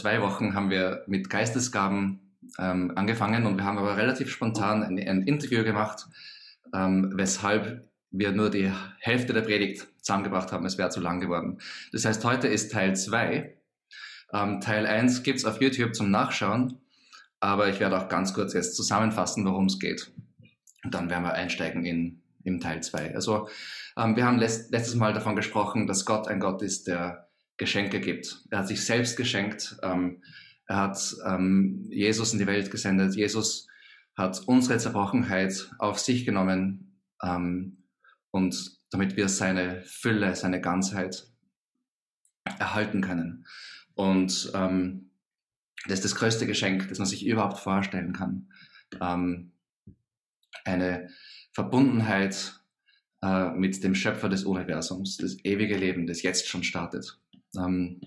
zwei Wochen, haben wir mit Geistesgaben ähm, angefangen und wir haben aber relativ spontan ein, ein Interview gemacht, ähm, weshalb wir nur die Hälfte der Predigt zusammengebracht haben. Es wäre zu lang geworden. Das heißt, heute ist Teil 2. Ähm, Teil 1 gibt's auf YouTube zum Nachschauen, aber ich werde auch ganz kurz jetzt zusammenfassen, worum es geht. Und dann werden wir einsteigen in, in Teil 2. Also ähm, wir haben letzt, letztes Mal davon gesprochen, dass Gott ein Gott ist, der Geschenke gibt. Er hat sich selbst geschenkt. Ähm, er hat ähm, Jesus in die Welt gesendet. Jesus hat unsere Zerbrochenheit auf sich genommen ähm, und damit wir seine Fülle, seine Ganzheit erhalten können. Und ähm, das ist das größte Geschenk, das man sich überhaupt vorstellen kann. Ähm, eine Verbundenheit äh, mit dem Schöpfer des Universums, das ewige Leben, das jetzt schon startet. Ähm,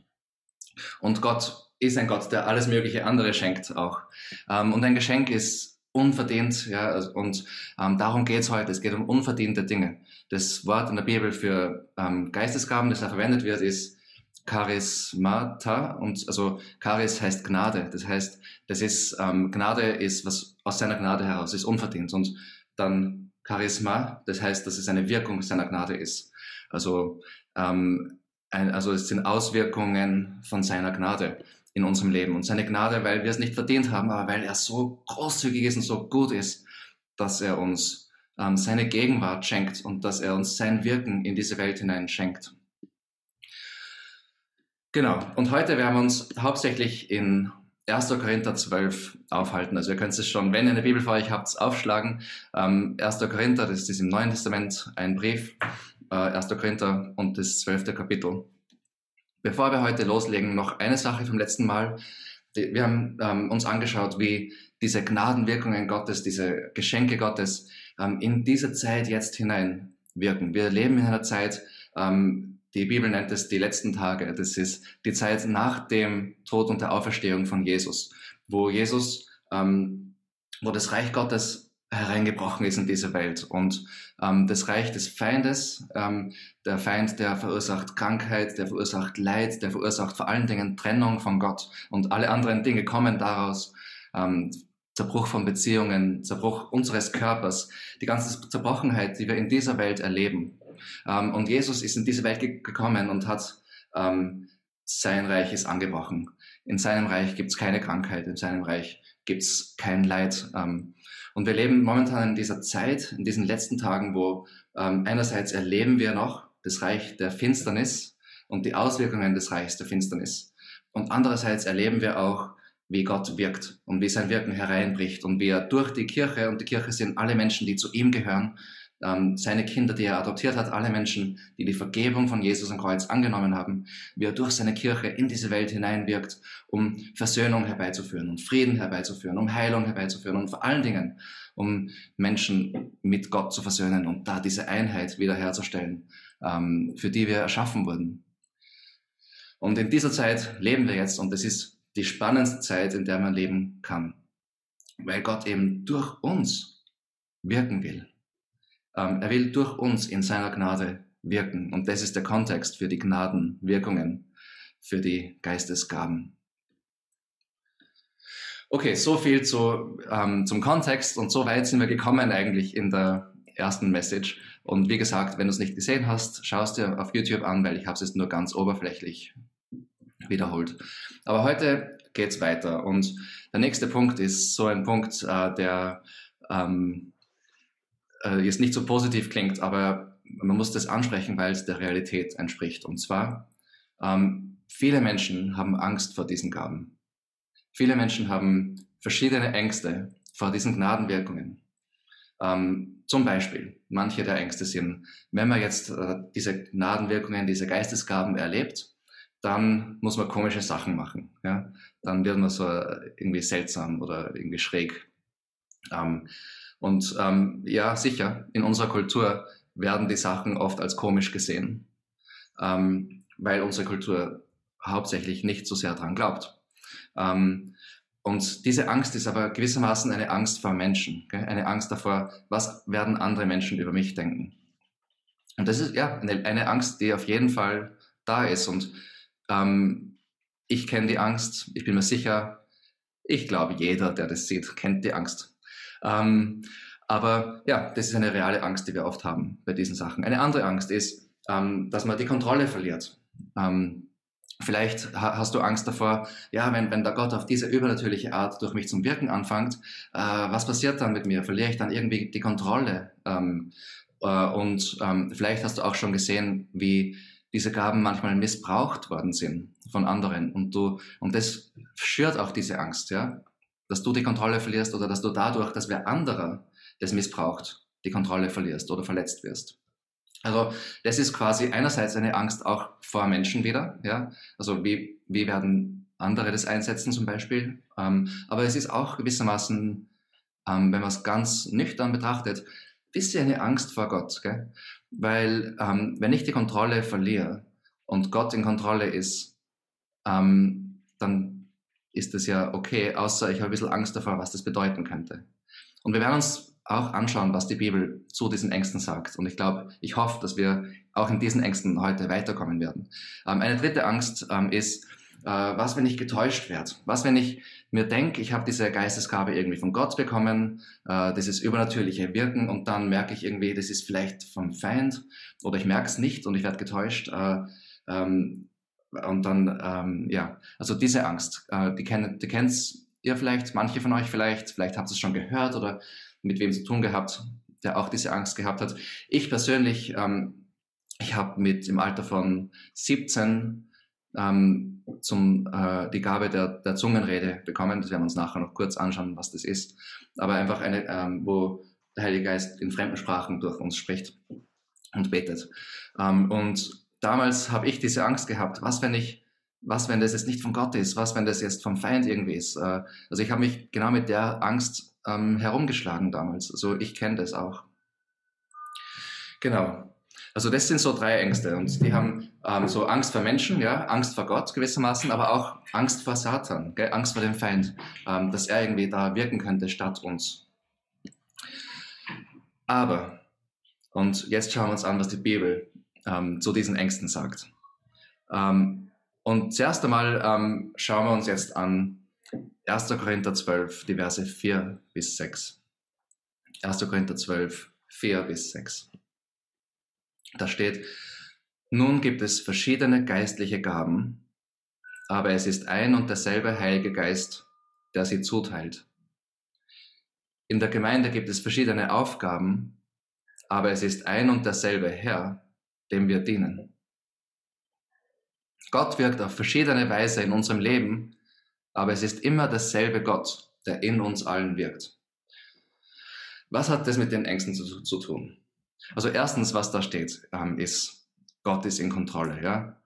und Gott ist ein Gott, der alles mögliche andere schenkt auch. Ähm, und ein Geschenk ist unverdient, ja, also, und ähm, darum geht es heute. Es geht um unverdiente Dinge. Das Wort in der Bibel für Geistesgaben, das da verwendet wird, ist Charismata und also Charis heißt Gnade. Das heißt, das ist ähm, Gnade ist was aus seiner Gnade heraus ist unverdient und dann Charisma, das heißt, dass es eine Wirkung seiner Gnade ist. Also ähm, ein, also es sind Auswirkungen von seiner Gnade in unserem Leben und seine Gnade, weil wir es nicht verdient haben, aber weil er so großzügig ist und so gut ist, dass er uns ähm, seine Gegenwart schenkt und dass er uns sein Wirken in diese Welt hinein schenkt. Genau. Und heute werden wir uns hauptsächlich in 1. Korinther 12 aufhalten. Also ihr könnt es schon, wenn ihr eine Bibel vor euch habt, aufschlagen. Ähm, 1. Korinther, das ist im Neuen Testament ein Brief. Äh, 1. Korinther und das 12. Kapitel. Bevor wir heute loslegen, noch eine Sache vom letzten Mal. Wir haben ähm, uns angeschaut, wie diese Gnadenwirkungen Gottes, diese Geschenke Gottes ähm, in diese Zeit jetzt hinein wirken. Wir leben in einer Zeit, ähm, die Bibel nennt es die letzten Tage. Das ist die Zeit nach dem Tod und der Auferstehung von Jesus, wo Jesus, ähm, wo das Reich Gottes hereingebrochen ist in diese Welt und ähm, das Reich des Feindes, ähm, der Feind, der verursacht Krankheit, der verursacht Leid, der verursacht vor allen Dingen Trennung von Gott und alle anderen Dinge kommen daraus. Ähm, Zerbruch von Beziehungen, Zerbruch unseres Körpers, die ganze Zerbrochenheit, die wir in dieser Welt erleben, ähm, und Jesus ist in diese Welt gekommen und hat ähm, sein Reich ist angebrochen. In seinem Reich gibt es keine Krankheit, in seinem Reich gibt es kein Leid. Ähm, und wir leben momentan in dieser Zeit, in diesen letzten Tagen, wo ähm, einerseits erleben wir noch das Reich der Finsternis und die Auswirkungen des Reichs der Finsternis. Und andererseits erleben wir auch, wie Gott wirkt und wie sein Wirken hereinbricht und wie er durch die Kirche, und die Kirche sind alle Menschen, die zu ihm gehören, ähm, seine Kinder, die er adoptiert hat, alle Menschen, die die Vergebung von Jesus am Kreuz angenommen haben, wie er durch seine Kirche in diese Welt hineinwirkt, um Versöhnung herbeizuführen und Frieden herbeizuführen, um Heilung herbeizuführen und vor allen Dingen, um Menschen mit Gott zu versöhnen und da diese Einheit wiederherzustellen, ähm, für die wir erschaffen wurden. Und in dieser Zeit leben wir jetzt und es ist die spannendste Zeit, in der man leben kann, weil Gott eben durch uns wirken will. Ähm, er will durch uns in seiner Gnade wirken. Und das ist der Kontext für die Gnadenwirkungen, für die Geistesgaben. Okay, so viel zu, ähm, zum Kontext und so weit sind wir gekommen eigentlich in der ersten Message. Und wie gesagt, wenn du es nicht gesehen hast, schaust dir auf YouTube an, weil ich habe es jetzt nur ganz oberflächlich wiederholt. Aber heute geht's weiter und der nächste Punkt ist so ein Punkt, äh, der ähm, äh, jetzt nicht so positiv klingt, aber man muss das ansprechen, weil es der Realität entspricht. Und zwar, ähm, viele Menschen haben Angst vor diesen Gaben. Viele Menschen haben verschiedene Ängste vor diesen Gnadenwirkungen. Ähm, zum Beispiel, manche der Ängste sind, wenn man jetzt äh, diese Gnadenwirkungen, diese Geistesgaben erlebt, dann muss man komische Sachen machen. Ja? Dann wird man so äh, irgendwie seltsam oder irgendwie schräg. Ähm, und ähm, ja, sicher, in unserer Kultur werden die Sachen oft als komisch gesehen, ähm, weil unsere Kultur hauptsächlich nicht so sehr dran glaubt. Ähm, und diese Angst ist aber gewissermaßen eine Angst vor Menschen, gell? eine Angst davor, was werden andere Menschen über mich denken. Und das ist ja eine, eine Angst, die auf jeden Fall da ist. Und ähm, ich kenne die Angst. Ich bin mir sicher, ich glaube, jeder, der das sieht, kennt die Angst. Ähm, aber ja, das ist eine reale Angst, die wir oft haben bei diesen Sachen. Eine andere Angst ist, ähm, dass man die Kontrolle verliert. Ähm, vielleicht ha hast du Angst davor, ja, wenn, wenn der Gott auf diese übernatürliche Art durch mich zum Wirken anfängt, äh, was passiert dann mit mir? Verliere ich dann irgendwie die Kontrolle? Ähm, äh, und ähm, vielleicht hast du auch schon gesehen, wie diese Gaben manchmal missbraucht worden sind von anderen und du und das schürt auch diese Angst, ja, dass du die Kontrolle verlierst oder dass du dadurch, dass wer anderer das missbraucht, die Kontrolle verlierst oder verletzt wirst. Also das ist quasi einerseits eine Angst auch vor Menschen wieder, ja, also wie wie werden andere das einsetzen zum Beispiel, ähm, aber es ist auch gewissermaßen, ähm, wenn man es ganz nüchtern betrachtet, bisschen eine Angst vor Gott, gell? Weil ähm, wenn ich die Kontrolle verliere und Gott in Kontrolle ist, ähm, dann ist das ja okay, außer ich habe ein bisschen Angst davor, was das bedeuten könnte. Und wir werden uns auch anschauen, was die Bibel zu diesen Ängsten sagt. Und ich glaube, ich hoffe, dass wir auch in diesen Ängsten heute weiterkommen werden. Ähm, eine dritte Angst ähm, ist, äh, was, wenn ich getäuscht werde? Was, wenn ich mir denke, ich habe diese Geistesgabe irgendwie von Gott bekommen, äh, dieses übernatürliche Wirken und dann merke ich irgendwie, das ist vielleicht vom Feind oder ich merke es nicht und ich werde getäuscht. Äh, ähm, und dann, ähm, ja, also diese Angst, äh, die, kennt, die kennt ihr vielleicht, manche von euch vielleicht, vielleicht habt ihr es schon gehört oder mit wem zu tun gehabt, der auch diese Angst gehabt hat. Ich persönlich, ähm, ich habe mit im Alter von 17 ähm, zum, äh, die Gabe der, der Zungenrede bekommen. Das werden wir uns nachher noch kurz anschauen, was das ist. Aber einfach eine, ähm, wo der Heilige Geist in Fremdensprachen durch uns spricht und betet. Ähm, und damals habe ich diese Angst gehabt, was wenn ich, was wenn das jetzt nicht von Gott ist, was wenn das jetzt vom Feind irgendwie ist. Äh, also ich habe mich genau mit der Angst ähm, herumgeschlagen damals. Also ich kenne das auch. Genau. Also das sind so drei Ängste und die haben ähm, so Angst vor Menschen, ja, Angst vor Gott gewissermaßen, aber auch Angst vor Satan, gell? Angst vor dem Feind, ähm, dass er irgendwie da wirken könnte statt uns. Aber, und jetzt schauen wir uns an, was die Bibel ähm, zu diesen Ängsten sagt. Ähm, und zuerst einmal ähm, schauen wir uns jetzt an 1. Korinther 12, die Verse 4 bis 6. 1. Korinther 12, 4 bis 6. Da steht, nun gibt es verschiedene geistliche Gaben, aber es ist ein und derselbe Heilige Geist, der sie zuteilt. In der Gemeinde gibt es verschiedene Aufgaben, aber es ist ein und derselbe Herr, dem wir dienen. Gott wirkt auf verschiedene Weise in unserem Leben, aber es ist immer derselbe Gott, der in uns allen wirkt. Was hat das mit den Ängsten zu, zu tun? Also erstens, was da steht, ähm, ist, Gott ist in Kontrolle. Ja?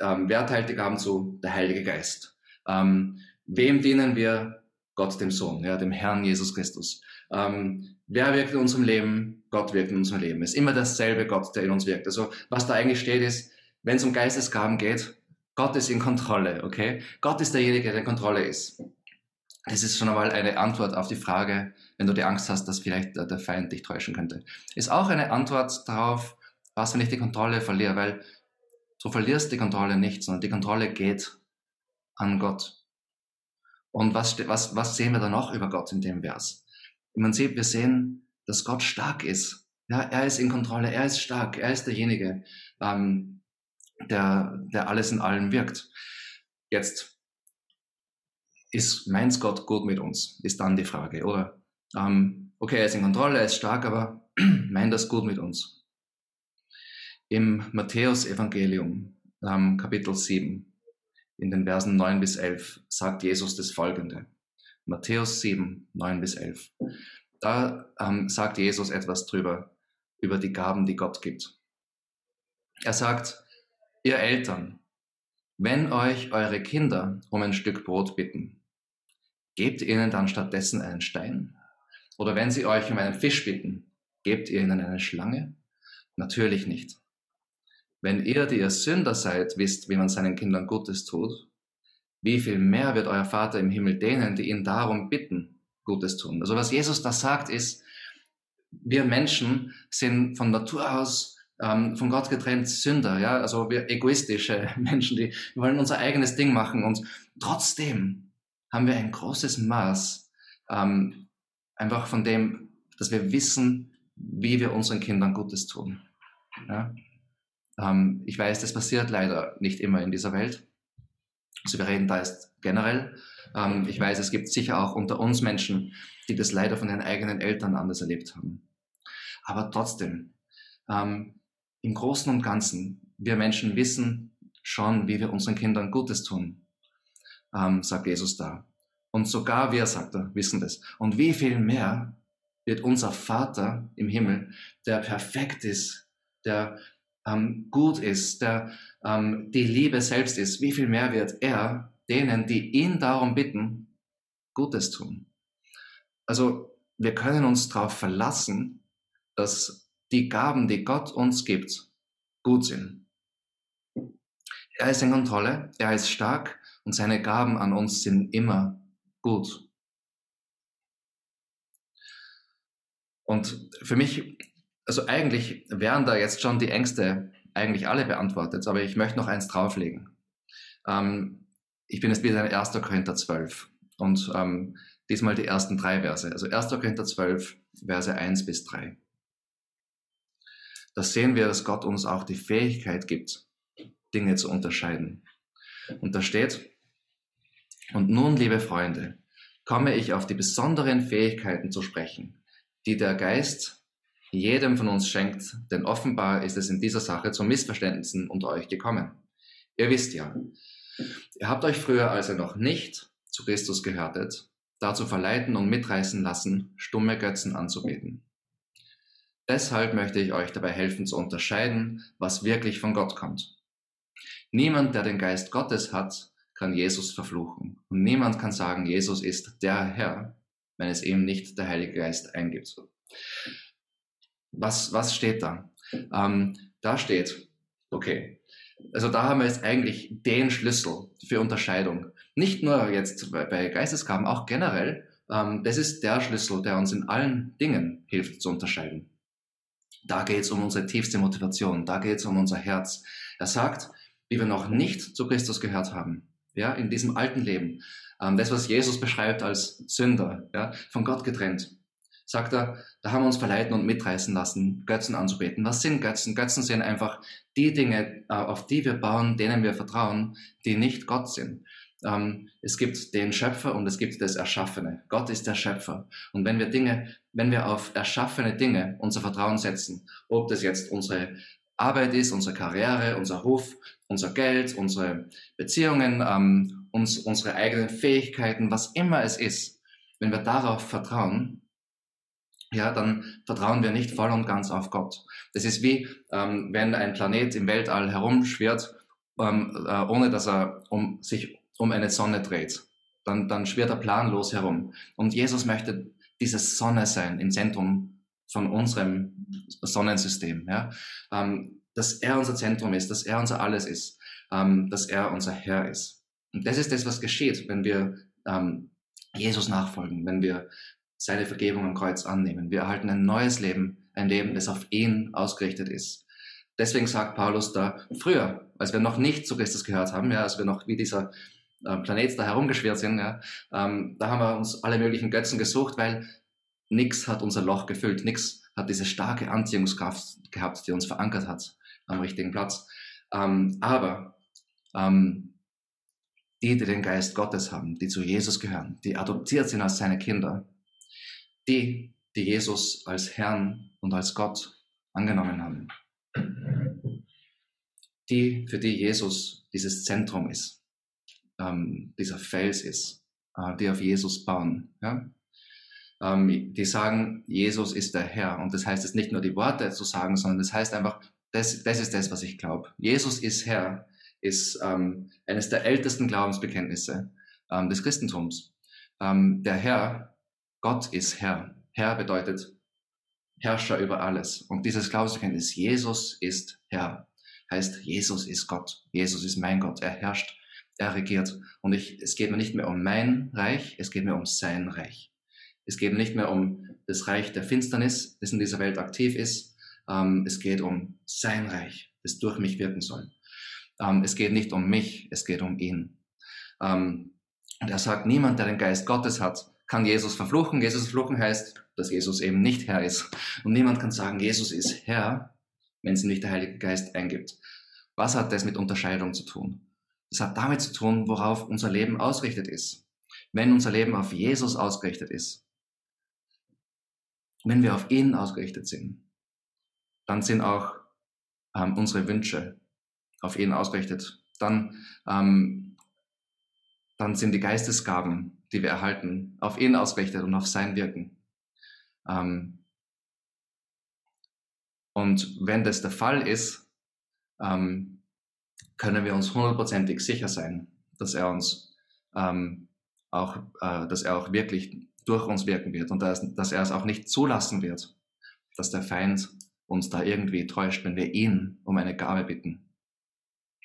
Ähm, wer teilt die Gaben zu? Der Heilige Geist. Ähm, wem dienen wir? Gott dem Sohn, ja, dem Herrn Jesus Christus. Ähm, wer wirkt in unserem Leben? Gott wirkt in unserem Leben. Es ist immer derselbe Gott, der in uns wirkt. Also was da eigentlich steht ist, wenn es um Geistesgaben geht, Gott ist in Kontrolle, okay? Gott ist derjenige, der in Kontrolle ist. Das ist schon einmal eine Antwort auf die Frage, wenn du die Angst hast, dass vielleicht der Feind dich täuschen könnte. Ist auch eine Antwort darauf, was, wenn ich die Kontrolle verliere, weil du verlierst die Kontrolle nicht, sondern die Kontrolle geht an Gott. Und was, was, was sehen wir da noch über Gott in dem Vers? Man sieht, wir sehen, dass Gott stark ist. Ja, er ist in Kontrolle, er ist stark, er ist derjenige, ähm, der, der alles in allem wirkt. Jetzt ist meint Gott gut mit uns, ist dann die Frage, oder? Ähm, okay, er ist in Kontrolle, er ist stark, aber meint das gut mit uns? Im Matthäus-Evangelium, ähm, Kapitel 7, in den Versen 9 bis 11, sagt Jesus das folgende. Matthäus 7, 9 bis 11. Da ähm, sagt Jesus etwas drüber, über die Gaben, die Gott gibt. Er sagt, ihr Eltern, wenn euch eure Kinder um ein Stück Brot bitten, gebt ihnen dann stattdessen einen Stein? Oder wenn sie euch um einen Fisch bitten, gebt ihr ihnen eine Schlange? Natürlich nicht. Wenn ihr, die ihr Sünder seid, wisst, wie man seinen Kindern Gutes tut, wie viel mehr wird euer Vater im Himmel denen, die ihn darum bitten, Gutes tun? Also was Jesus da sagt ist, wir Menschen sind von Natur aus ähm, von Gott getrennt Sünder, ja, also wir egoistische Menschen, die wollen unser eigenes Ding machen und trotzdem haben wir ein großes Maß ähm, einfach von dem, dass wir wissen, wie wir unseren Kindern Gutes tun. Ja? Ähm, ich weiß, das passiert leider nicht immer in dieser Welt. Also wir reden da jetzt generell. Ähm, ich weiß, es gibt sicher auch unter uns Menschen, die das leider von ihren eigenen Eltern anders erlebt haben. Aber trotzdem, ähm, im Großen und Ganzen, wir Menschen wissen schon, wie wir unseren Kindern Gutes tun, ähm, sagt Jesus da. Und sogar wir, sagt er, wissen das. Und wie viel mehr wird unser Vater im Himmel, der perfekt ist, der ähm, gut ist, der ähm, die Liebe selbst ist, wie viel mehr wird er denen, die ihn darum bitten, Gutes tun. Also wir können uns darauf verlassen, dass die Gaben, die Gott uns gibt, gut sind. Er ist in Kontrolle, er ist stark und seine Gaben an uns sind immer gut. Und für mich, also eigentlich wären da jetzt schon die Ängste eigentlich alle beantwortet, aber ich möchte noch eins drauflegen. Ähm, ich bin jetzt wieder in 1. Korinther 12 und ähm, diesmal die ersten drei Verse. Also 1. Korinther 12, Verse 1 bis 3. Da sehen wir, dass Gott uns auch die Fähigkeit gibt, Dinge zu unterscheiden. Und da steht, und nun, liebe Freunde, komme ich auf die besonderen Fähigkeiten zu sprechen, die der Geist jedem von uns schenkt, denn offenbar ist es in dieser Sache zu Missverständnissen unter euch gekommen. Ihr wisst ja, ihr habt euch früher, als ihr noch nicht zu Christus gehörtet, dazu verleiten und mitreißen lassen, stumme Götzen anzubeten. Deshalb möchte ich euch dabei helfen zu unterscheiden, was wirklich von Gott kommt. Niemand, der den Geist Gottes hat, kann Jesus verfluchen. Und niemand kann sagen, Jesus ist der Herr, wenn es eben nicht der Heilige Geist eingibt. Was, was steht da? Ähm, da steht, okay, also da haben wir jetzt eigentlich den Schlüssel für Unterscheidung. Nicht nur jetzt bei, Geistesgaben, auch generell. Ähm, das ist der Schlüssel, der uns in allen Dingen hilft zu unterscheiden. Da geht es um unsere tiefste Motivation, da geht es um unser Herz. Er sagt, wie wir noch nicht zu Christus gehört haben, ja, in diesem alten Leben, ähm, das, was Jesus beschreibt als Sünder, ja, von Gott getrennt, sagt er, da haben wir uns verleiten und mitreißen lassen, Götzen anzubeten. Was sind Götzen? Götzen sind einfach die Dinge, äh, auf die wir bauen, denen wir vertrauen, die nicht Gott sind. Ähm, es gibt den Schöpfer und es gibt das Erschaffene. Gott ist der Schöpfer. Und wenn wir Dinge, wenn wir auf erschaffene Dinge unser Vertrauen setzen, ob das jetzt unsere Arbeit ist, unsere Karriere, unser Hof, unser Geld, unsere Beziehungen, ähm, uns, unsere eigenen Fähigkeiten, was immer es ist, wenn wir darauf vertrauen, ja, dann vertrauen wir nicht voll und ganz auf Gott. Das ist wie, ähm, wenn ein Planet im Weltall herumschwirrt, ähm, äh, ohne dass er um, sich um eine Sonne dreht. Dann, dann schwirrt er planlos herum. Und Jesus möchte diese Sonne sein im Zentrum von unserem Sonnensystem. Ja? Ähm, dass er unser Zentrum ist, dass er unser Alles ist, ähm, dass er unser Herr ist. Und das ist das, was geschieht, wenn wir ähm, Jesus nachfolgen, wenn wir seine Vergebung am Kreuz annehmen. Wir erhalten ein neues Leben, ein Leben, das auf ihn ausgerichtet ist. Deswegen sagt Paulus da, früher, als wir noch nicht zu Christus gehört haben, ja, als wir noch wie dieser äh, Planet da herumgeschwirrt sind, ja, ähm, da haben wir uns alle möglichen Götzen gesucht, weil nichts hat unser Loch gefüllt, nichts hat diese starke Anziehungskraft gehabt, die uns verankert hat am richtigen Platz. Ähm, aber ähm, die, die den Geist Gottes haben, die zu Jesus gehören, die adoptiert sind als seine Kinder, die, die Jesus als Herrn und als Gott angenommen haben. Die, für die Jesus dieses Zentrum ist, ähm, dieser Fels ist, äh, die auf Jesus bauen. Ja? Ähm, die sagen, Jesus ist der Herr. Und das heißt es nicht nur die Worte zu sagen, sondern das heißt einfach, das, das ist das, was ich glaube. Jesus ist Herr, ist ähm, eines der ältesten Glaubensbekenntnisse ähm, des Christentums. Ähm, der Herr Gott ist Herr. Herr bedeutet Herrscher über alles. Und dieses Glaubensbekenntnis, Jesus ist Herr, heißt, Jesus ist Gott. Jesus ist mein Gott. Er herrscht, er regiert. Und ich, es geht mir nicht mehr um mein Reich, es geht mir um sein Reich. Es geht nicht mehr um das Reich der Finsternis, das in dieser Welt aktiv ist, ähm, es geht um sein Reich, das durch mich wirken soll. Ähm, es geht nicht um mich, es geht um ihn. Ähm, und er sagt, niemand, der den Geist Gottes hat, kann Jesus verfluchen. Jesus verfluchen heißt, dass Jesus eben nicht Herr ist. Und niemand kann sagen, Jesus ist Herr, wenn es nicht der Heilige Geist eingibt. Was hat das mit Unterscheidung zu tun? Das hat damit zu tun, worauf unser Leben ausgerichtet ist. Wenn unser Leben auf Jesus ausgerichtet ist, wenn wir auf ihn ausgerichtet sind, dann sind auch ähm, unsere Wünsche auf ihn ausgerichtet. Dann, ähm, dann sind die Geistesgaben, die wir erhalten, auf ihn ausgerichtet und auf sein Wirken. Ähm, und wenn das der Fall ist, ähm, können wir uns hundertprozentig sicher sein, dass er uns ähm, auch, äh, dass er auch wirklich durch uns wirken wird und dass, dass er es auch nicht zulassen wird, dass der Feind uns da irgendwie täuscht, wenn wir ihn um eine Gabe bitten.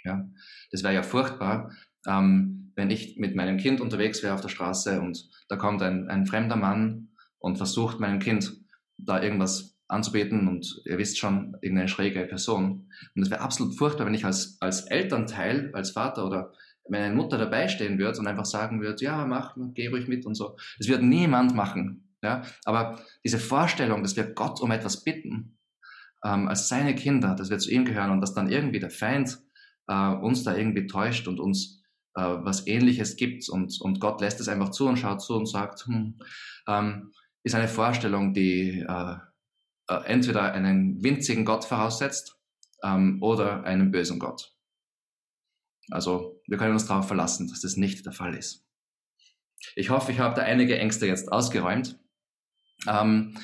Ja, das wäre ja furchtbar, ähm, wenn ich mit meinem Kind unterwegs wäre auf der Straße und da kommt ein, ein fremder Mann und versucht meinem Kind da irgendwas anzubeten und ihr wisst schon, irgendeine schräge Person. Und es wäre absolut furchtbar, wenn ich als, als Elternteil, als Vater oder meine Mutter dabei stehen würde und einfach sagen würde, ja, mach, geh ruhig mit und so. Das wird niemand machen. Ja? Aber diese Vorstellung, dass wir Gott um etwas bitten, ähm, als seine Kinder, dass wir zu ihm gehören und dass dann irgendwie der Feind äh, uns da irgendwie täuscht und uns äh, was Ähnliches gibt und, und Gott lässt es einfach zu und schaut zu und sagt, hm, ähm, ist eine Vorstellung, die äh, äh, entweder einen winzigen Gott voraussetzt ähm, oder einen bösen Gott. Also wir können uns darauf verlassen, dass das nicht der Fall ist. Ich hoffe, ich habe da einige Ängste jetzt ausgeräumt. Ähm,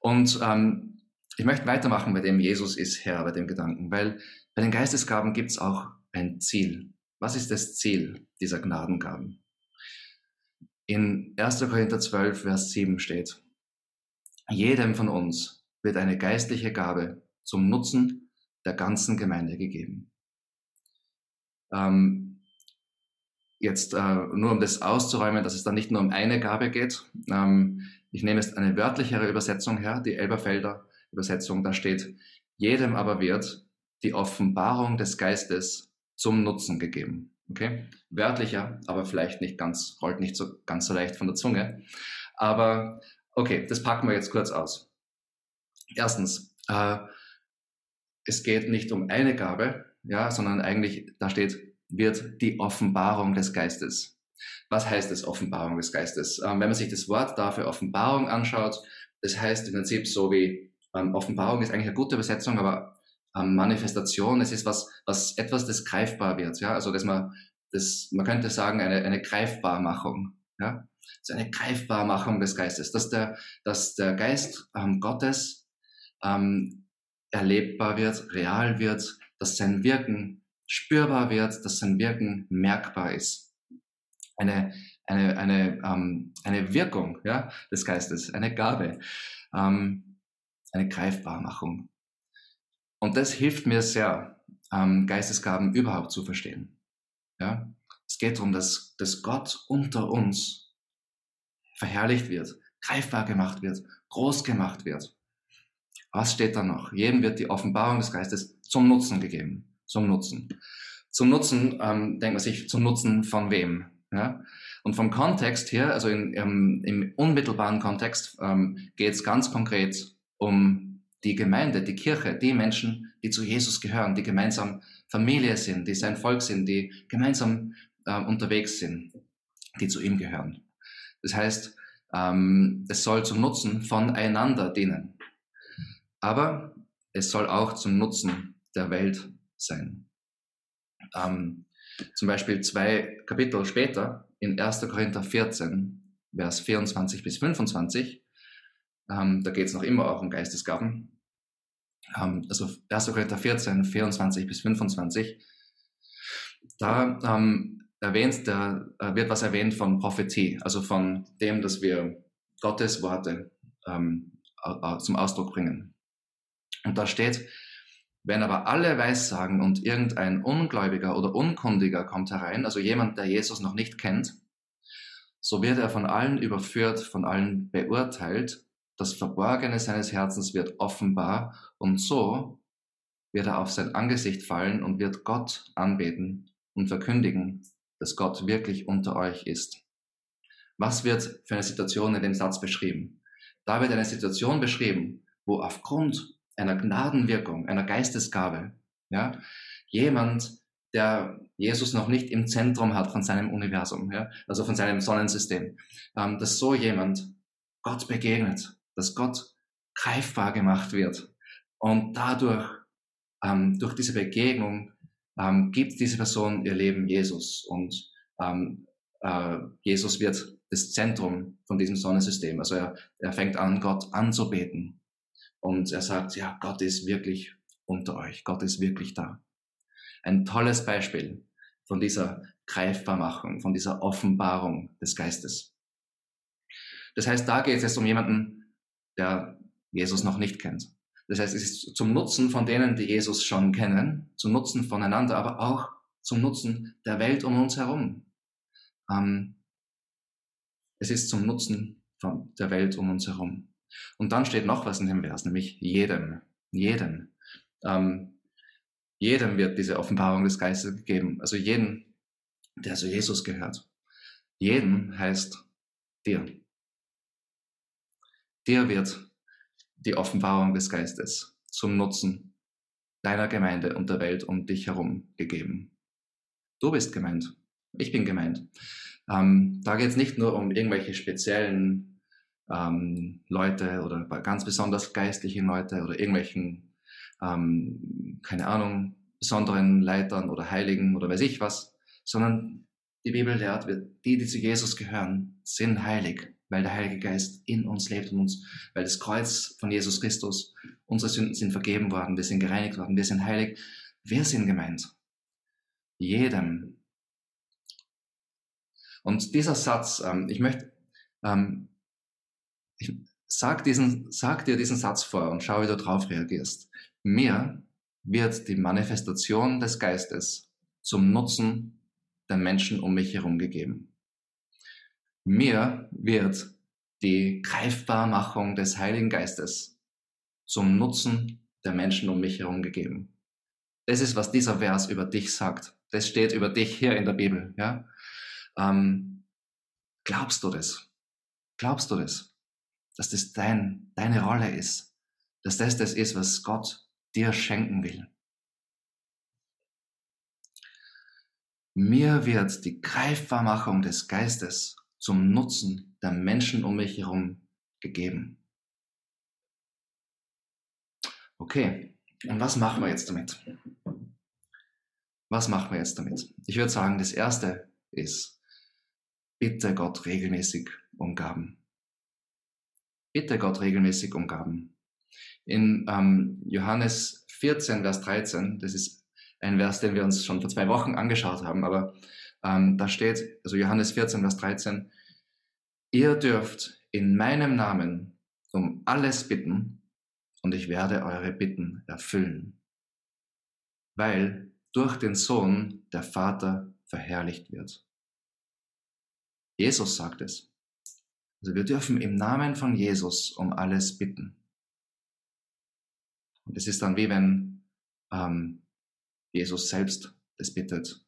und ähm, ich möchte weitermachen bei dem Jesus ist Herr, bei dem Gedanken, weil bei den Geistesgaben gibt es auch ein Ziel. Was ist das Ziel dieser Gnadengaben? In 1. Korinther 12, Vers 7 steht, jedem von uns wird eine geistliche Gabe zum Nutzen der ganzen Gemeinde gegeben. Ähm, jetzt äh, nur um das auszuräumen, dass es dann nicht nur um eine Gabe geht. Ähm, ich nehme jetzt eine wörtlichere Übersetzung her, die Elberfelder Übersetzung. Da steht, jedem aber wird die Offenbarung des Geistes zum Nutzen gegeben. Okay? Wörtlicher, aber vielleicht nicht ganz, rollt nicht so ganz so leicht von der Zunge. Aber okay, das packen wir jetzt kurz aus. Erstens, äh, es geht nicht um eine Gabe, ja, sondern eigentlich, da steht, wird die Offenbarung des Geistes. Was heißt das Offenbarung des Geistes? Ähm, wenn man sich das Wort dafür Offenbarung anschaut, das heißt im Prinzip so wie ähm, Offenbarung ist eigentlich eine gute Übersetzung, aber ähm, Manifestation, es ist was, was etwas, das greifbar wird, ja, also dass man, das, man könnte sagen, eine, eine Greifbarmachung, ja, so eine Greifbarmachung des Geistes, dass der, dass der Geist ähm, Gottes ähm, erlebbar wird, real wird, dass sein Wirken spürbar wird, dass sein Wirken merkbar ist. Eine, eine, eine, ähm, eine Wirkung ja, des Geistes, eine Gabe, ähm, eine Greifbarmachung. Und das hilft mir sehr, ähm, Geistesgaben überhaupt zu verstehen. Ja? Es geht darum, dass, dass Gott unter uns verherrlicht wird, greifbar gemacht wird, groß gemacht wird. Was steht da noch? Jedem wird die Offenbarung des Geistes zum Nutzen gegeben. Zum Nutzen. Zum Nutzen, ähm, denkt man sich, zum Nutzen von wem? Ja? Und vom Kontext her, also in, im, im unmittelbaren Kontext, ähm, geht es ganz konkret um die Gemeinde, die Kirche, die Menschen, die zu Jesus gehören, die gemeinsam Familie sind, die sein Volk sind, die gemeinsam äh, unterwegs sind, die zu ihm gehören. Das heißt, ähm, es soll zum Nutzen voneinander dienen. Aber es soll auch zum Nutzen der Welt sein. Ähm, zum Beispiel zwei Kapitel später, in 1. Korinther 14, Vers 24 bis 25, ähm, da geht es noch immer auch um Geistesgaben. Ähm, also 1. Korinther 14, 24 bis 25, da ähm, erwähnt, da äh, wird was erwähnt von Prophetie, also von dem, dass wir Gottes Worte ähm, zum Ausdruck bringen. Und da steht, wenn aber alle Weissagen und irgendein Ungläubiger oder Unkundiger kommt herein, also jemand, der Jesus noch nicht kennt, so wird er von allen überführt, von allen beurteilt das Verborgene seines Herzens wird offenbar und so wird er auf sein Angesicht fallen und wird Gott anbeten und verkündigen, dass Gott wirklich unter euch ist. Was wird für eine Situation in dem Satz beschrieben? Da wird eine Situation beschrieben, wo aufgrund einer Gnadenwirkung, einer Geistesgabe, ja, jemand, der Jesus noch nicht im Zentrum hat von seinem Universum, ja, also von seinem Sonnensystem, ähm, dass so jemand Gott begegnet, dass Gott greifbar gemacht wird und dadurch ähm, durch diese Begegnung ähm, gibt diese Person ihr Leben Jesus und ähm, äh, Jesus wird das Zentrum von diesem Sonnensystem. Also er, er fängt an, Gott anzubeten und er sagt, ja, Gott ist wirklich unter euch, Gott ist wirklich da. Ein tolles Beispiel von dieser Greifbarmachung, von dieser Offenbarung des Geistes. Das heißt, da geht es um jemanden, der Jesus noch nicht kennt. Das heißt, es ist zum Nutzen von denen, die Jesus schon kennen, zum Nutzen voneinander, aber auch zum Nutzen der Welt um uns herum. Ähm, es ist zum Nutzen von der Welt um uns herum. Und dann steht noch was in dem Vers, nämlich jedem, jedem. Ähm, jedem wird diese Offenbarung des Geistes gegeben. Also jedem, der zu Jesus gehört. Jedem heißt dir. Dir wird die Offenbarung des Geistes zum Nutzen deiner Gemeinde und der Welt um dich herum gegeben. Du bist gemeint. Ich bin gemeint. Ähm, da geht es nicht nur um irgendwelche speziellen ähm, Leute oder ganz besonders geistlichen Leute oder irgendwelchen, ähm, keine Ahnung, besonderen Leitern oder Heiligen oder weiß ich was, sondern die Bibel lehrt, die, die zu Jesus gehören, sind heilig weil der Heilige Geist in uns lebt und uns, weil das Kreuz von Jesus Christus, unsere Sünden sind vergeben worden, wir sind gereinigt worden, wir sind heilig. Wir sind gemeint. Jedem. Und dieser Satz, ähm, ich möchte, ähm, ich sag, diesen, sag dir diesen Satz vor und schau, wie du darauf reagierst. Mir wird die Manifestation des Geistes zum Nutzen der Menschen um mich herum gegeben. Mir wird die Greifbarmachung des Heiligen Geistes zum Nutzen der Menschen um mich herum gegeben. Das ist, was dieser Vers über dich sagt. Das steht über dich hier in der Bibel. Ja? Ähm, glaubst du das? Glaubst du das? Dass das dein, deine Rolle ist? Dass das das ist, was Gott dir schenken will? Mir wird die Greifbarmachung des Geistes zum Nutzen der Menschen um mich herum gegeben. Okay, und was machen wir jetzt damit? Was machen wir jetzt damit? Ich würde sagen, das Erste ist, bitte Gott regelmäßig um Gaben. Bitte Gott regelmäßig um Gaben. In ähm, Johannes 14, Vers 13, das ist ein Vers, den wir uns schon vor zwei Wochen angeschaut haben, aber ähm, da steht, also Johannes 14, Vers 13, ihr dürft in meinem Namen um alles bitten und ich werde eure Bitten erfüllen, weil durch den Sohn der Vater verherrlicht wird. Jesus sagt es. Also wir dürfen im Namen von Jesus um alles bitten. Und es ist dann wie wenn ähm, Jesus selbst das bittet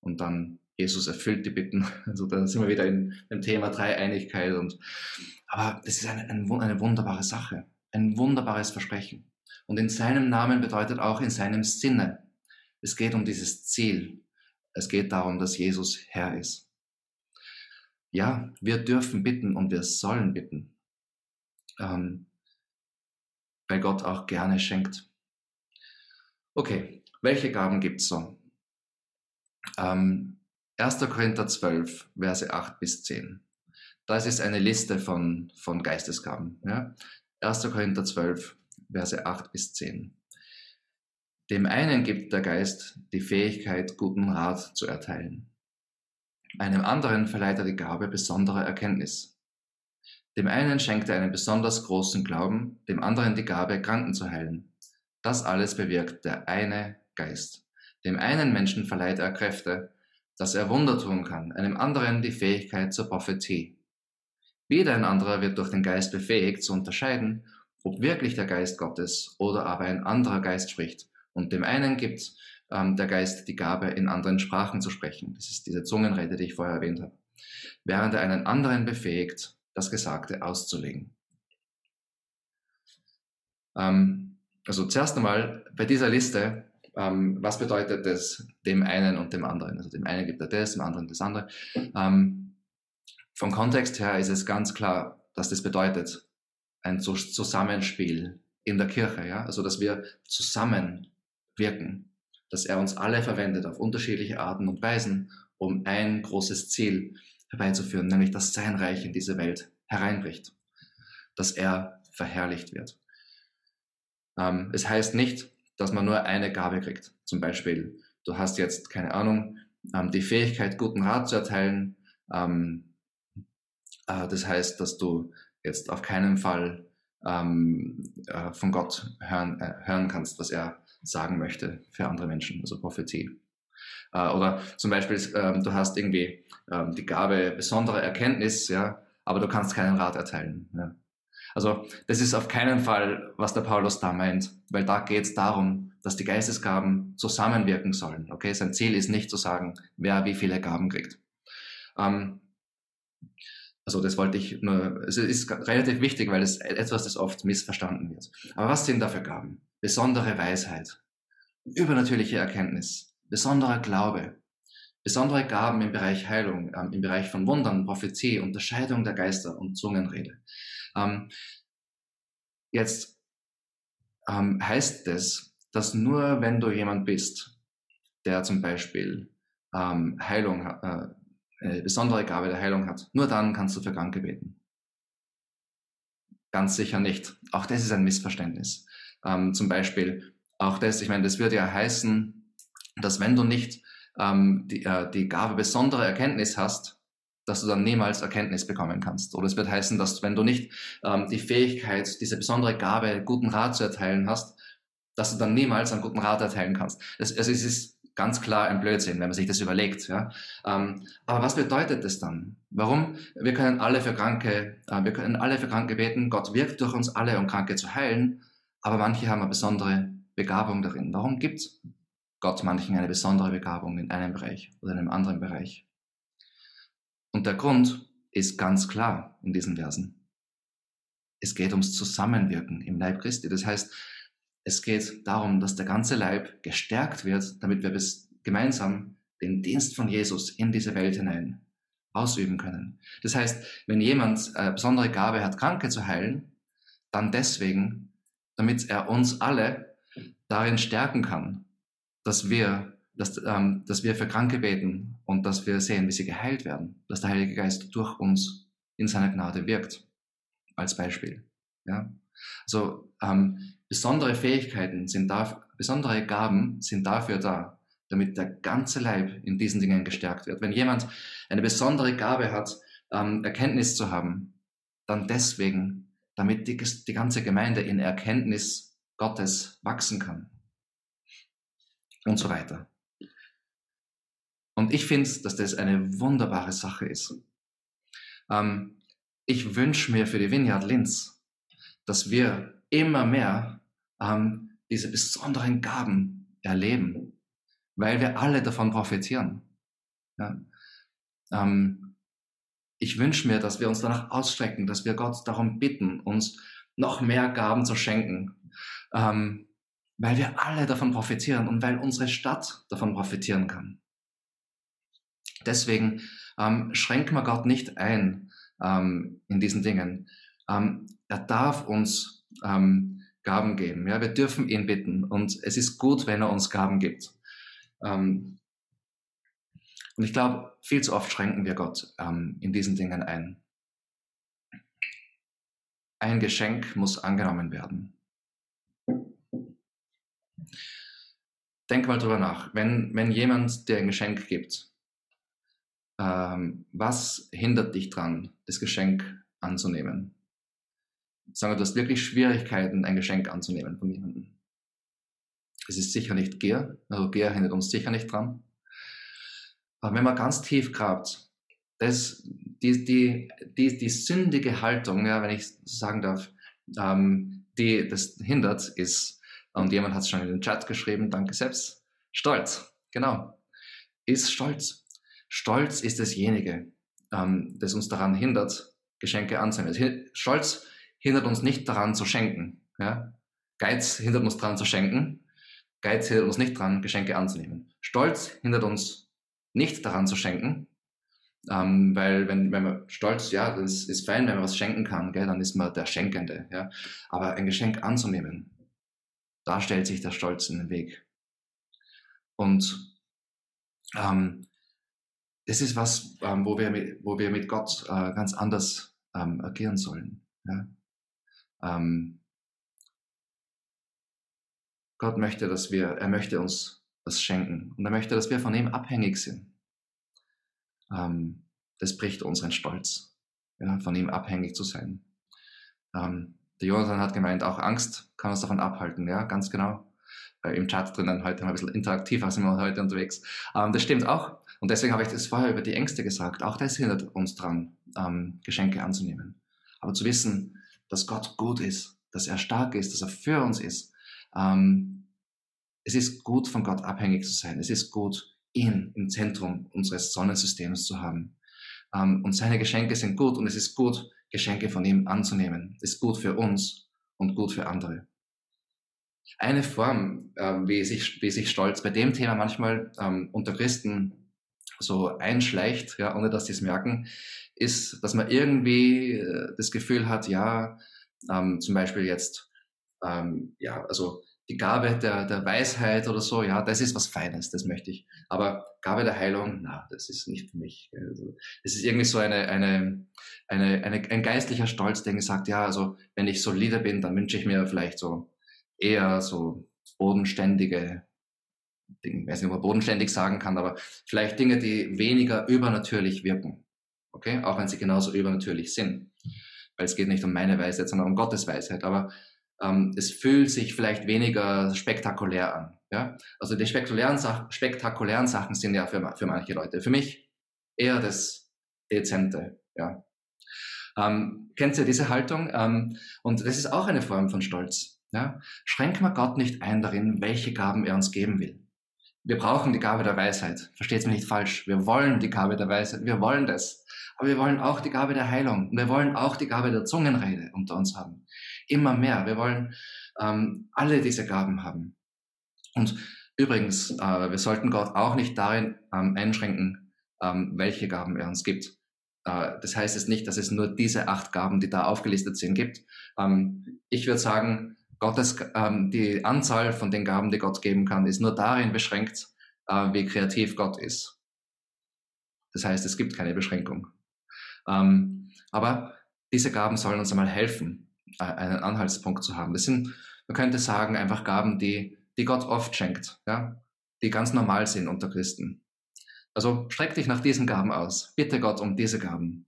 und dann Jesus erfüllt die Bitten. Also da sind wir wieder in dem Thema Dreieinigkeit. Und, aber das ist eine, eine wunderbare Sache, ein wunderbares Versprechen. Und in seinem Namen bedeutet auch in seinem Sinne. Es geht um dieses Ziel. Es geht darum, dass Jesus Herr ist. Ja, wir dürfen bitten und wir sollen bitten, ähm, weil Gott auch gerne schenkt. Okay, welche Gaben gibt's so? Ähm, 1. Korinther 12, Verse 8 bis 10. Das ist eine Liste von, von Geistesgaben. Ja? 1. Korinther 12, Verse 8 bis 10. Dem einen gibt der Geist die Fähigkeit, guten Rat zu erteilen. Einem anderen verleiht er die Gabe besonderer Erkenntnis. Dem einen schenkt er einen besonders großen Glauben, dem anderen die Gabe, Kranken zu heilen. Das alles bewirkt der eine Geist. Dem einen Menschen verleiht er Kräfte, dass er Wunder tun kann, einem anderen die Fähigkeit zur Prophetie. Wieder ein anderer wird durch den Geist befähigt zu unterscheiden, ob wirklich der Geist Gottes oder aber ein anderer Geist spricht. Und dem einen gibt ähm, der Geist die Gabe, in anderen Sprachen zu sprechen. Das ist diese Zungenrede, die ich vorher erwähnt habe. Während er einen anderen befähigt, das Gesagte auszulegen. Ähm, also zuerst einmal bei dieser Liste, ähm, was bedeutet es dem einen und dem anderen? Also dem einen gibt er das, dem anderen das andere. Ähm, vom Kontext her ist es ganz klar, dass das bedeutet ein Zusammenspiel in der Kirche, ja, also dass wir zusammen wirken, dass er uns alle verwendet auf unterschiedliche Arten und Weisen, um ein großes Ziel herbeizuführen, nämlich dass sein Reich in diese Welt hereinbricht, dass er verherrlicht wird. Ähm, es heißt nicht, dass man nur eine Gabe kriegt. Zum Beispiel, du hast jetzt, keine Ahnung, ähm, die Fähigkeit, guten Rat zu erteilen. Ähm, äh, das heißt, dass du jetzt auf keinen Fall ähm, äh, von Gott hören, äh, hören kannst, was er sagen möchte für andere Menschen, also Prophetie. Oder zum Beispiel, du hast irgendwie die Gabe besondere Erkenntnis, ja, aber du kannst keinen Rat erteilen. Ja. Also das ist auf keinen Fall, was der Paulus da meint, weil da geht es darum, dass die Geistesgaben zusammenwirken sollen. Okay, sein Ziel ist nicht zu sagen, wer wie viele Gaben kriegt. Ähm, also das wollte ich nur, es ist relativ wichtig, weil es etwas, das oft missverstanden wird. Aber was sind da für Gaben? Besondere Weisheit, übernatürliche Erkenntnis, besonderer Glaube, besondere Gaben im Bereich Heilung, ähm, im Bereich von Wundern, Prophezie, Unterscheidung der Geister und Zungenrede. Ähm, jetzt ähm, heißt es, dass nur wenn du jemand bist, der zum Beispiel ähm, Heilung, äh, eine besondere Gabe der Heilung hat, nur dann kannst du für Kranke beten. Ganz sicher nicht. Auch das ist ein Missverständnis. Ähm, zum Beispiel, auch das, ich meine, das würde ja heißen, dass wenn du nicht ähm, die, äh, die Gabe besondere Erkenntnis hast, dass du dann niemals Erkenntnis bekommen kannst. Oder es wird heißen, dass wenn du nicht ähm, die Fähigkeit, diese besondere Gabe, guten Rat zu erteilen hast, dass du dann niemals einen guten Rat erteilen kannst. Das, also es ist ganz klar ein Blödsinn, wenn man sich das überlegt. Ja? Ähm, aber was bedeutet das dann? Warum? Wir können alle für Kranke, äh, wir können alle für Kranke beten. Gott wirkt durch uns alle, um Kranke zu heilen. Aber manche haben eine besondere Begabung darin. Warum gibt Gott manchen eine besondere Begabung in einem Bereich oder in einem anderen Bereich? Und der Grund ist ganz klar in diesen Versen. Es geht ums Zusammenwirken im Leib Christi. Das heißt, es geht darum, dass der ganze Leib gestärkt wird, damit wir bis gemeinsam den Dienst von Jesus in diese Welt hinein ausüben können. Das heißt, wenn jemand eine besondere Gabe hat, Kranke zu heilen, dann deswegen, damit er uns alle darin stärken kann, dass wir dass, ähm, dass wir für Kranke beten und dass wir sehen, wie sie geheilt werden, dass der Heilige Geist durch uns in seiner Gnade wirkt, als Beispiel. Ja? Also ähm, besondere Fähigkeiten sind da, besondere Gaben sind dafür da, damit der ganze Leib in diesen Dingen gestärkt wird. Wenn jemand eine besondere Gabe hat, ähm, Erkenntnis zu haben, dann deswegen, damit die, die ganze Gemeinde in Erkenntnis Gottes wachsen kann. Und so weiter. Und ich finde, dass das eine wunderbare Sache ist. Ähm, ich wünsche mir für die Vineyard Linz, dass wir immer mehr ähm, diese besonderen Gaben erleben, weil wir alle davon profitieren. Ja? Ähm, ich wünsche mir, dass wir uns danach ausstrecken, dass wir Gott darum bitten, uns noch mehr Gaben zu schenken, ähm, weil wir alle davon profitieren und weil unsere Stadt davon profitieren kann. Deswegen ähm, schränken wir Gott nicht ein ähm, in diesen Dingen. Ähm, er darf uns ähm, Gaben geben. Ja, wir dürfen ihn bitten und es ist gut, wenn er uns Gaben gibt. Ähm, und ich glaube, viel zu oft schränken wir Gott ähm, in diesen Dingen ein. Ein Geschenk muss angenommen werden. Denk mal drüber nach. Wenn, wenn jemand dir ein Geschenk gibt, ähm, was hindert dich dran, das Geschenk anzunehmen? Sagen wir, du hast wirklich Schwierigkeiten, ein Geschenk anzunehmen von jemandem. Es ist sicher nicht Gier, also Gier hindert uns sicher nicht dran. Aber wenn man ganz tief grabt, das, die, die, die, die sündige Haltung, ja, wenn ich sagen darf, ähm, die das hindert, ist, und jemand hat es schon in den Chat geschrieben, danke selbst, Stolz, genau, ist Stolz. Stolz ist dasjenige, ähm, das uns daran hindert, Geschenke anzunehmen. Stolz hindert uns nicht daran zu schenken. Ja? Geiz hindert uns daran zu schenken. Geiz hindert uns nicht daran, Geschenke anzunehmen. Stolz hindert uns nicht daran zu schenken. Ähm, weil wenn, wenn man stolz, ja, das ist fein, wenn man was schenken kann, gell, dann ist man der Schenkende. Ja? Aber ein Geschenk anzunehmen, da stellt sich der Stolz in den Weg. Und ähm, das ist was, ähm, wo, wir mit, wo wir mit Gott äh, ganz anders ähm, agieren sollen. Ja? Ähm, Gott möchte, dass wir, er möchte uns was schenken und er möchte, dass wir von ihm abhängig sind. Ähm, das bricht unseren Stolz, ja, von ihm abhängig zu sein. Ähm, der Jonathan hat gemeint, auch Angst kann uns davon abhalten, ja, ganz genau. Äh, Im Chat drinnen heute ein bisschen interaktiver sind wir heute unterwegs. Ähm, das stimmt auch. Und deswegen habe ich das vorher über die Ängste gesagt. Auch das hindert uns dran, ähm, Geschenke anzunehmen. Aber zu wissen, dass Gott gut ist, dass er stark ist, dass er für uns ist. Ähm, es ist gut, von Gott abhängig zu sein. Es ist gut, ihn im Zentrum unseres Sonnensystems zu haben. Ähm, und seine Geschenke sind gut und es ist gut, Geschenke von ihm anzunehmen. Es ist gut für uns und gut für andere. Eine Form, äh, wie, sich, wie sich Stolz bei dem Thema manchmal ähm, unter Christen so einschleicht, ja, ohne dass sie es merken, ist, dass man irgendwie äh, das Gefühl hat, ja, ähm, zum Beispiel jetzt, ähm, ja, also die Gabe der, der Weisheit oder so, ja, das ist was Feines, das möchte ich. Aber Gabe der Heilung, na, das ist nicht für mich. Also, es ist irgendwie so eine, eine, eine, eine, ein geistlicher Stolz, der sagt, ja, also wenn ich solide bin, dann wünsche ich mir vielleicht so eher so bodenständige Dinge, weiß nicht, ob man bodenständig sagen kann, aber vielleicht Dinge, die weniger übernatürlich wirken. Okay? Auch wenn sie genauso übernatürlich sind. Weil es geht nicht um meine Weisheit, sondern um Gottes Weisheit. Aber ähm, es fühlt sich vielleicht weniger spektakulär an. Ja? Also die spektakulären, Sach spektakulären Sachen sind ja für, für manche Leute. Für mich eher das Dezente. Ja? Ähm, kennt ihr diese Haltung? Ähm, und das ist auch eine Form von Stolz. Ja? Schränken wir Gott nicht ein darin, welche Gaben er uns geben will. Wir brauchen die Gabe der Weisheit. Versteht mich nicht falsch. Wir wollen die Gabe der Weisheit. Wir wollen das. Aber wir wollen auch die Gabe der Heilung. Und wir wollen auch die Gabe der Zungenrede unter uns haben. Immer mehr. Wir wollen ähm, alle diese Gaben haben. Und übrigens, äh, wir sollten Gott auch nicht darin ähm, einschränken, ähm, welche Gaben er uns gibt. Äh, das heißt es nicht, dass es nur diese acht Gaben, die da aufgelistet sind, gibt. Ähm, ich würde sagen, Gottes, ähm, die Anzahl von den Gaben, die Gott geben kann, ist nur darin beschränkt, äh, wie kreativ Gott ist. Das heißt, es gibt keine Beschränkung. Ähm, aber diese Gaben sollen uns einmal helfen, äh, einen Anhaltspunkt zu haben. Das sind, man könnte sagen, einfach Gaben, die, die Gott oft schenkt, ja, die ganz normal sind unter Christen. Also streck dich nach diesen Gaben aus. Bitte Gott um diese Gaben.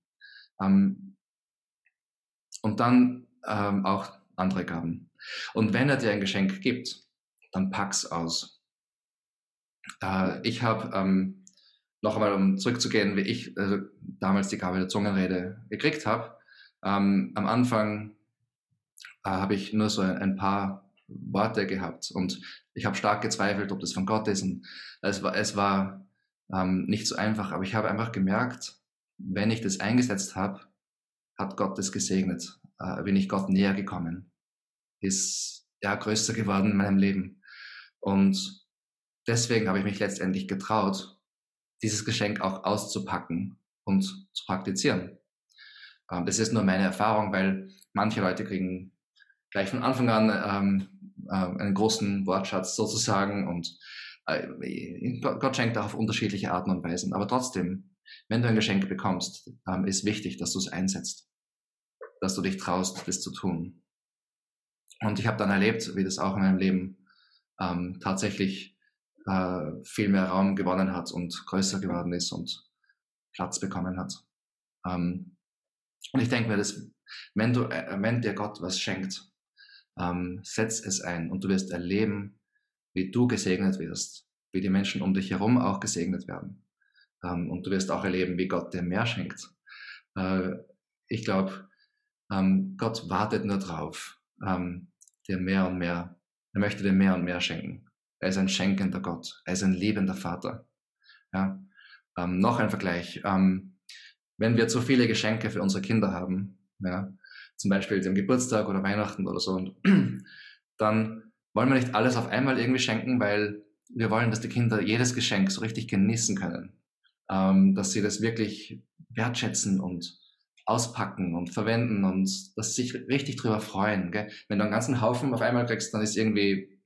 Ähm, und dann ähm, auch andere Gaben. Und wenn er dir ein Geschenk gibt, dann pack's aus. Äh, ich habe ähm, noch einmal, um zurückzugehen, wie ich also damals die Gabe der Zungenrede gekriegt habe. Ähm, am Anfang äh, habe ich nur so ein, ein, paar Worte gehabt und ich habe stark gezweifelt, ob das von Gott ist. Und es war, es war ähm, nicht so einfach, aber ich habe einfach gemerkt, wenn ich das eingesetzt habe, hat Gott das gesegnet, äh, bin ich Gott näher gekommen ist ja größer geworden in meinem Leben. Und deswegen habe ich mich letztendlich getraut, dieses Geschenk auch auszupacken und zu praktizieren. Ähm, das ist nur meine Erfahrung, weil manche Leute kriegen gleich von Anfang an ähm, äh, einen großen Wortschatz sozusagen und äh, Gott schenkt auch auf unterschiedliche Arten und Weisen. Aber trotzdem, wenn du ein Geschenk bekommst, ähm, ist wichtig, dass du es einsetzt, dass du dich traust, das zu tun. Und ich habe dann erlebt, wie das auch in meinem Leben ähm, tatsächlich äh, viel mehr Raum gewonnen hat und größer geworden ist und Platz bekommen hat. Ähm, und ich denke mir, dass, wenn, du, äh, wenn dir Gott was schenkt, ähm, setz es ein und du wirst erleben, wie du gesegnet wirst, wie die Menschen um dich herum auch gesegnet werden. Ähm, und du wirst auch erleben, wie Gott dir mehr schenkt. Äh, ich glaube, ähm, Gott wartet nur drauf, ähm, dir mehr und mehr, er möchte dir mehr und mehr schenken. Er ist ein schenkender Gott, er ist ein liebender Vater. Ja? Ähm, noch ein Vergleich. Ähm, wenn wir zu viele Geschenke für unsere Kinder haben, ja, zum Beispiel dem Geburtstag oder Weihnachten oder so, dann wollen wir nicht alles auf einmal irgendwie schenken, weil wir wollen, dass die Kinder jedes Geschenk so richtig genießen können. Ähm, dass sie das wirklich wertschätzen und auspacken und verwenden und sie sich richtig drüber freuen. Gell? Wenn du einen ganzen Haufen auf einmal kriegst, dann ist irgendwie,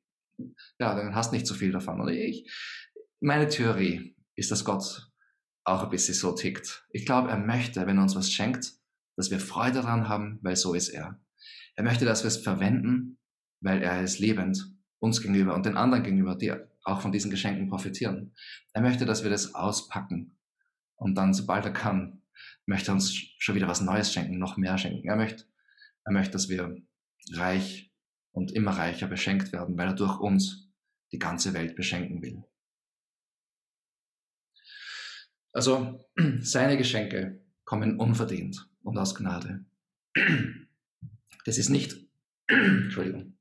ja, dann hast nicht so viel davon. Oder ich, meine Theorie ist, dass Gott auch ein bisschen so tickt. Ich glaube, er möchte, wenn er uns was schenkt, dass wir Freude daran haben, weil so ist er. Er möchte, dass wir es verwenden, weil er ist lebend uns gegenüber und den anderen gegenüber, die auch von diesen Geschenken profitieren. Er möchte, dass wir das auspacken und dann, sobald er kann, möchte uns schon wieder was Neues schenken, noch mehr schenken. Er möchte, er möchte, dass wir reich und immer reicher beschenkt werden, weil er durch uns die ganze Welt beschenken will. Also seine Geschenke kommen unverdient und aus Gnade. Das ist nicht, Entschuldigung,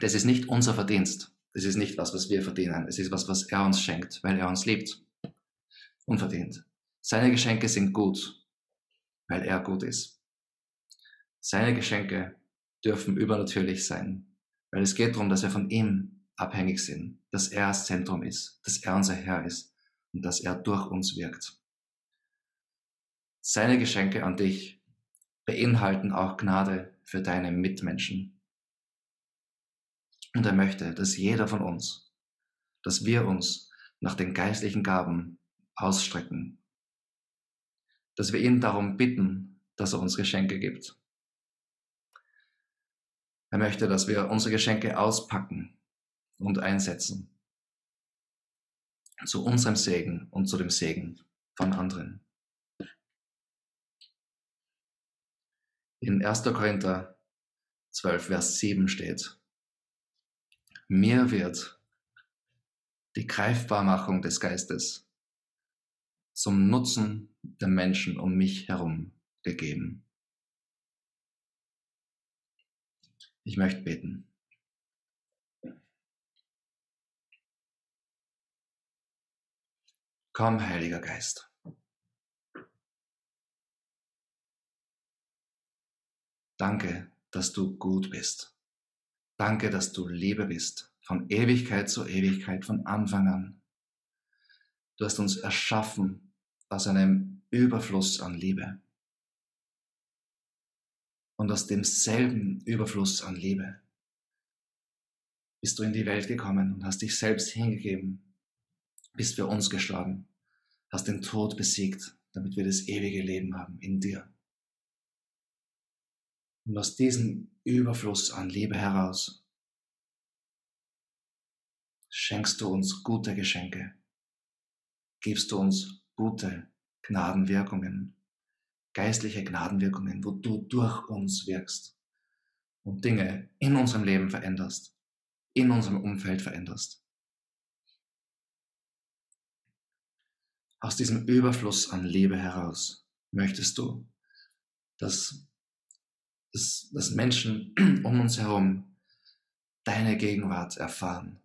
das ist nicht unser Verdienst. Das ist nicht was, was wir verdienen. Es ist was, was er uns schenkt, weil er uns liebt. Unverdient. Seine Geschenke sind gut, weil er gut ist. Seine Geschenke dürfen übernatürlich sein, weil es geht darum, dass wir von ihm abhängig sind, dass er das Zentrum ist, dass er unser Herr ist und dass er durch uns wirkt. Seine Geschenke an dich beinhalten auch Gnade für deine Mitmenschen. Und er möchte, dass jeder von uns, dass wir uns nach den geistlichen Gaben ausstrecken, dass wir ihn darum bitten, dass er uns Geschenke gibt. Er möchte, dass wir unsere Geschenke auspacken und einsetzen. Zu unserem Segen und zu dem Segen von anderen. In 1. Korinther 12, Vers 7 steht, mir wird die Greifbarmachung des Geistes zum Nutzen der Menschen um mich herum gegeben. Ich möchte beten. Komm, Heiliger Geist. Danke, dass du gut bist. Danke, dass du Liebe bist, von Ewigkeit zu Ewigkeit, von Anfang an. Du hast uns erschaffen aus einem Überfluss an Liebe. Und aus demselben Überfluss an Liebe bist du in die Welt gekommen und hast dich selbst hingegeben, bist für uns gestorben, hast den Tod besiegt, damit wir das ewige Leben haben in dir. Und aus diesem Überfluss an Liebe heraus schenkst du uns gute Geschenke, gibst du uns gute Gnadenwirkungen, geistliche Gnadenwirkungen, wo du durch uns wirkst und Dinge in unserem Leben veränderst, in unserem Umfeld veränderst. Aus diesem Überfluss an Liebe heraus möchtest du, dass dass, dass Menschen um uns herum deine Gegenwart erfahren,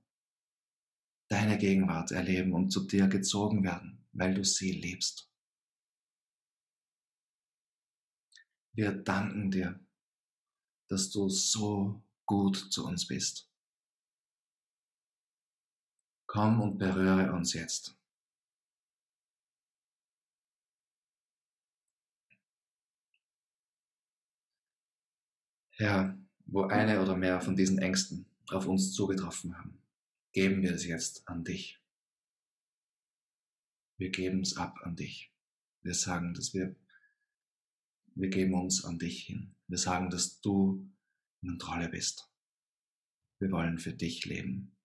deine Gegenwart erleben und zu dir gezogen werden, weil du sie liebst. Wir danken dir, dass du so gut zu uns bist. Komm und berühre uns jetzt. Herr, wo eine oder mehr von diesen Ängsten auf uns zugetroffen haben, geben wir es jetzt an dich. Wir geben es ab an dich. Wir sagen, dass wir, wir geben uns an dich hin. Wir sagen, dass du in Kontrolle bist. Wir wollen für dich leben.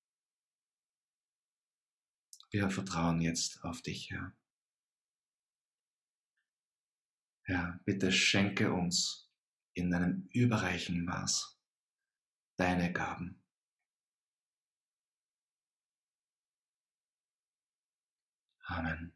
Wir vertrauen jetzt auf dich, Herr. Herr, bitte schenke uns in einem überreichen Maß deine Gaben. Amen.